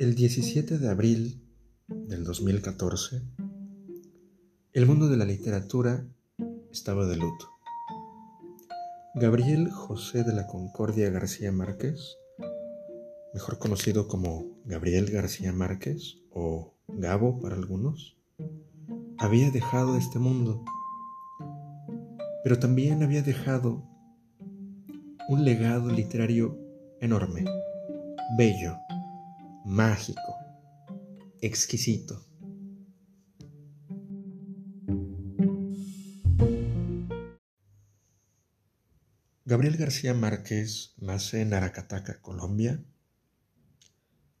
El 17 de abril del 2014, el mundo de la literatura estaba de luto. Gabriel José de la Concordia García Márquez, mejor conocido como Gabriel García Márquez o Gabo para algunos, había dejado este mundo, pero también había dejado un legado literario enorme, bello, mágico, exquisito. Gabriel García Márquez nace en Aracataca, Colombia,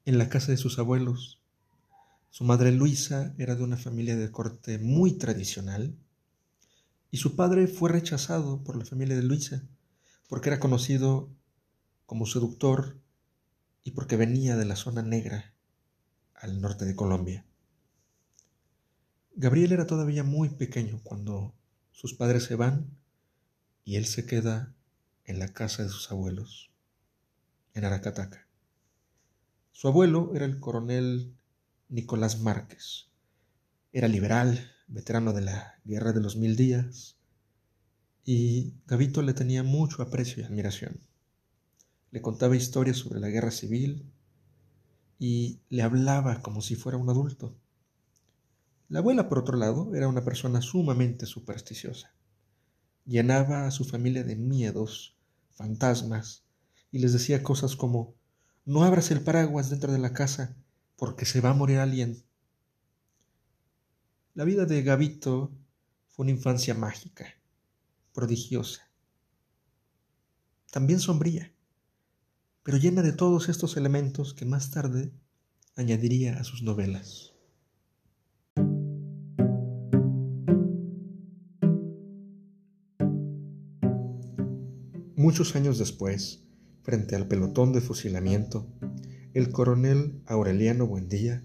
en la casa de sus abuelos. Su madre Luisa era de una familia de corte muy tradicional y su padre fue rechazado por la familia de Luisa porque era conocido como seductor y porque venía de la zona negra al norte de Colombia. Gabriel era todavía muy pequeño cuando sus padres se van y él se queda en la casa de sus abuelos, en Aracataca. Su abuelo era el coronel Nicolás Márquez. Era liberal, veterano de la Guerra de los Mil Días, y Gavito le tenía mucho aprecio y admiración. Le contaba historias sobre la guerra civil y le hablaba como si fuera un adulto. La abuela, por otro lado, era una persona sumamente supersticiosa. Llenaba a su familia de miedos, fantasmas, y les decía cosas como no abras el paraguas dentro de la casa porque se va a morir alguien. La vida de Gavito fue una infancia mágica, prodigiosa, también sombría pero llena de todos estos elementos que más tarde añadiría a sus novelas. Muchos años después, frente al pelotón de fusilamiento, el coronel Aureliano Buendía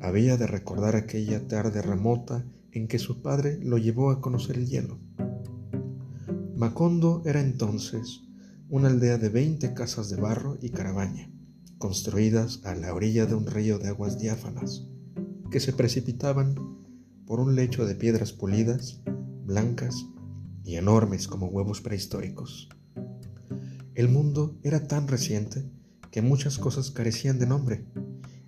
había de recordar aquella tarde remota en que su padre lo llevó a conocer el hielo. Macondo era entonces una aldea de veinte casas de barro y carabaña, construidas a la orilla de un río de aguas diáfanas, que se precipitaban por un lecho de piedras pulidas, blancas y enormes como huevos prehistóricos. El mundo era tan reciente que muchas cosas carecían de nombre,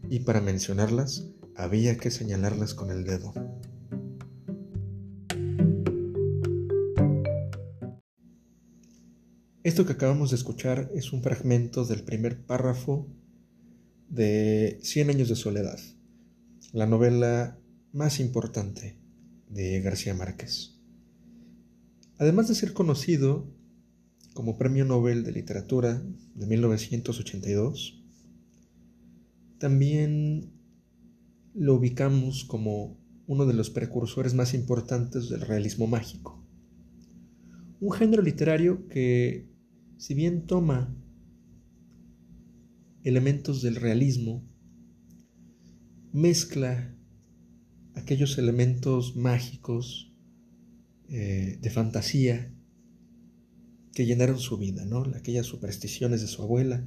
y para mencionarlas había que señalarlas con el dedo. Esto que acabamos de escuchar es un fragmento del primer párrafo de Cien años de soledad, la novela más importante de García Márquez. Además de ser conocido como Premio Nobel de Literatura de 1982, también lo ubicamos como uno de los precursores más importantes del realismo mágico. Un género literario que si bien toma elementos del realismo, mezcla aquellos elementos mágicos eh, de fantasía que llenaron su vida, ¿no? Aquellas supersticiones de su abuela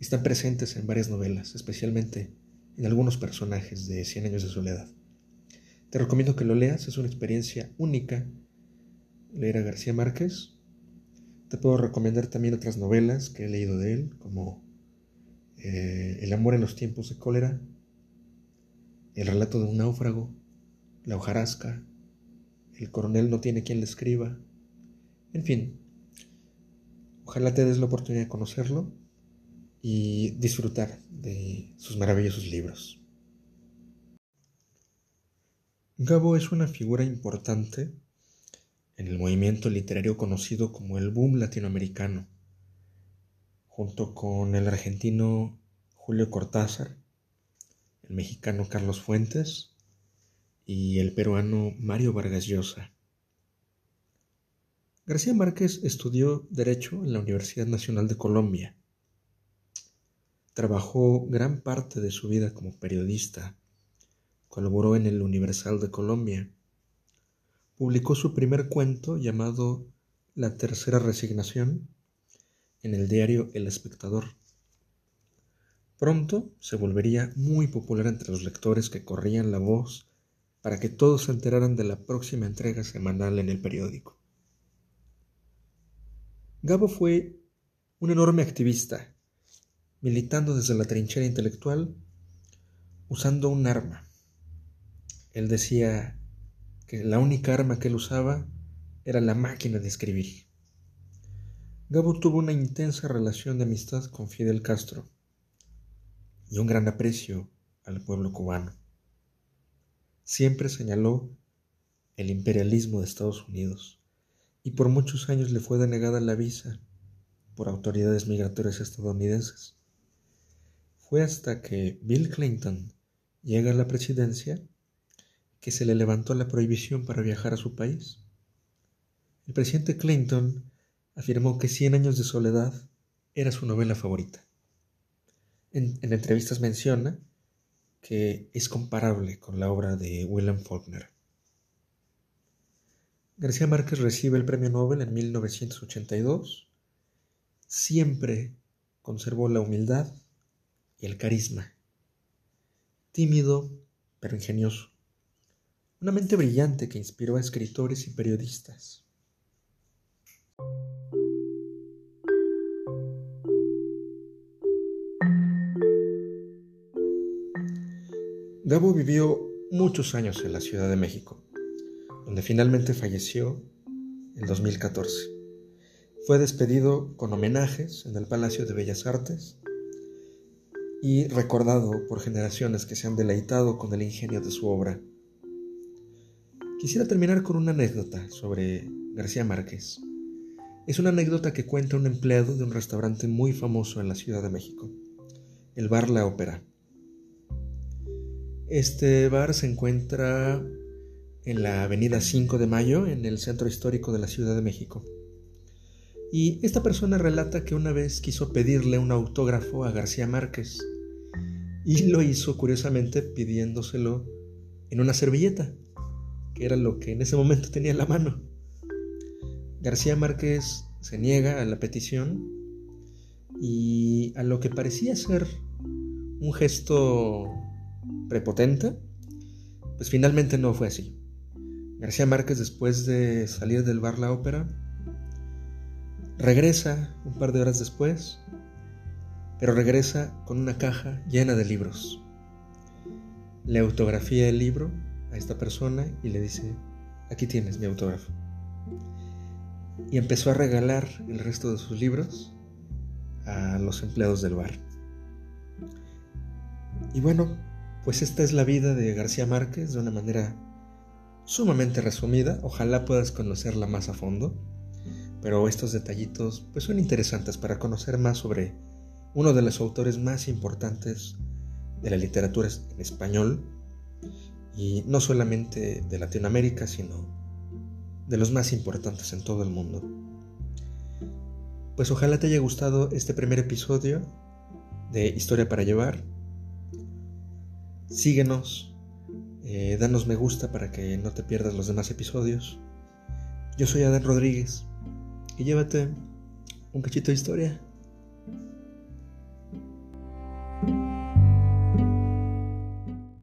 están presentes en varias novelas, especialmente en algunos personajes de Cien años de soledad. Te recomiendo que lo leas, es una experiencia única leer a García Márquez te puedo recomendar también otras novelas que he leído de él, como eh, El amor en los tiempos de cólera, El relato de un náufrago, La hojarasca, El coronel no tiene quien le escriba, en fin. Ojalá te des la oportunidad de conocerlo y disfrutar de sus maravillosos libros. Gabo es una figura importante en el movimiento literario conocido como el boom latinoamericano, junto con el argentino Julio Cortázar, el mexicano Carlos Fuentes y el peruano Mario Vargas Llosa. García Márquez estudió Derecho en la Universidad Nacional de Colombia. Trabajó gran parte de su vida como periodista. Colaboró en el Universal de Colombia publicó su primer cuento llamado La Tercera Resignación en el diario El Espectador. Pronto se volvería muy popular entre los lectores que corrían la voz para que todos se enteraran de la próxima entrega semanal en el periódico. Gabo fue un enorme activista, militando desde la trinchera intelectual, usando un arma. Él decía que la única arma que él usaba era la máquina de escribir. Gabo tuvo una intensa relación de amistad con Fidel Castro y un gran aprecio al pueblo cubano. Siempre señaló el imperialismo de Estados Unidos y por muchos años le fue denegada la visa por autoridades migratorias estadounidenses. Fue hasta que Bill Clinton llega a la presidencia que se le levantó la prohibición para viajar a su país. El presidente Clinton afirmó que Cien años de soledad era su novela favorita. En, entrevistas menciona que es comparable con la obra de William Faulkner. García Márquez recibe el premio Nobel en 1982. Siempre conservó la humildad y el carisma. Tímido, pero ingenioso. Una mente brillante que inspiró a escritores y periodistas. Gabo vivió muchos años en la Ciudad de México, donde finalmente falleció en 2014. Fue despedido con homenajes en el Palacio de Bellas Artes y recordado por generaciones que se han deleitado con el ingenio de su obra. Quisiera terminar con una anécdota sobre García Márquez. Es una anécdota que cuenta un empleado de un restaurante muy famoso en la Ciudad de México, el Bar La Ópera. Este bar se encuentra en la avenida 5 de Mayo, en el centro histórico de la Ciudad de México. Y esta persona relata que una vez quiso pedirle un autógrafo a García Márquez y lo hizo curiosamente pidiéndoselo en una servilleta, que era lo que en ese momento tenía en la mano. García Márquez se niega a la petición y a lo que parecía ser un gesto prepotente, pues finalmente no fue así. García Márquez, después de salir del bar La Ópera, regresa un par de horas después, pero regresa con una caja llena de libros. Le autografía el libro a esta persona y le dice, aquí tienes mi autógrafo. Y empezó a regalar el resto de sus libros a los empleados del bar. Y bueno, pues esta es la vida de García Márquez de una manera sumamente resumida. Ojalá puedas conocerla más a fondo. Pero estos detallitos pues son interesantes para conocer más sobre uno de los autores más importantes de la literatura en español y no solamente de Latinoamérica, sino de los más importantes en todo el mundo. Pues ojalá te haya gustado este primer episodio de Historia para llevar. Síguenos, eh, danos me gusta para que no te pierdas los demás episodios. Yo soy Adán Rodríguez y llévate un cachito de historia.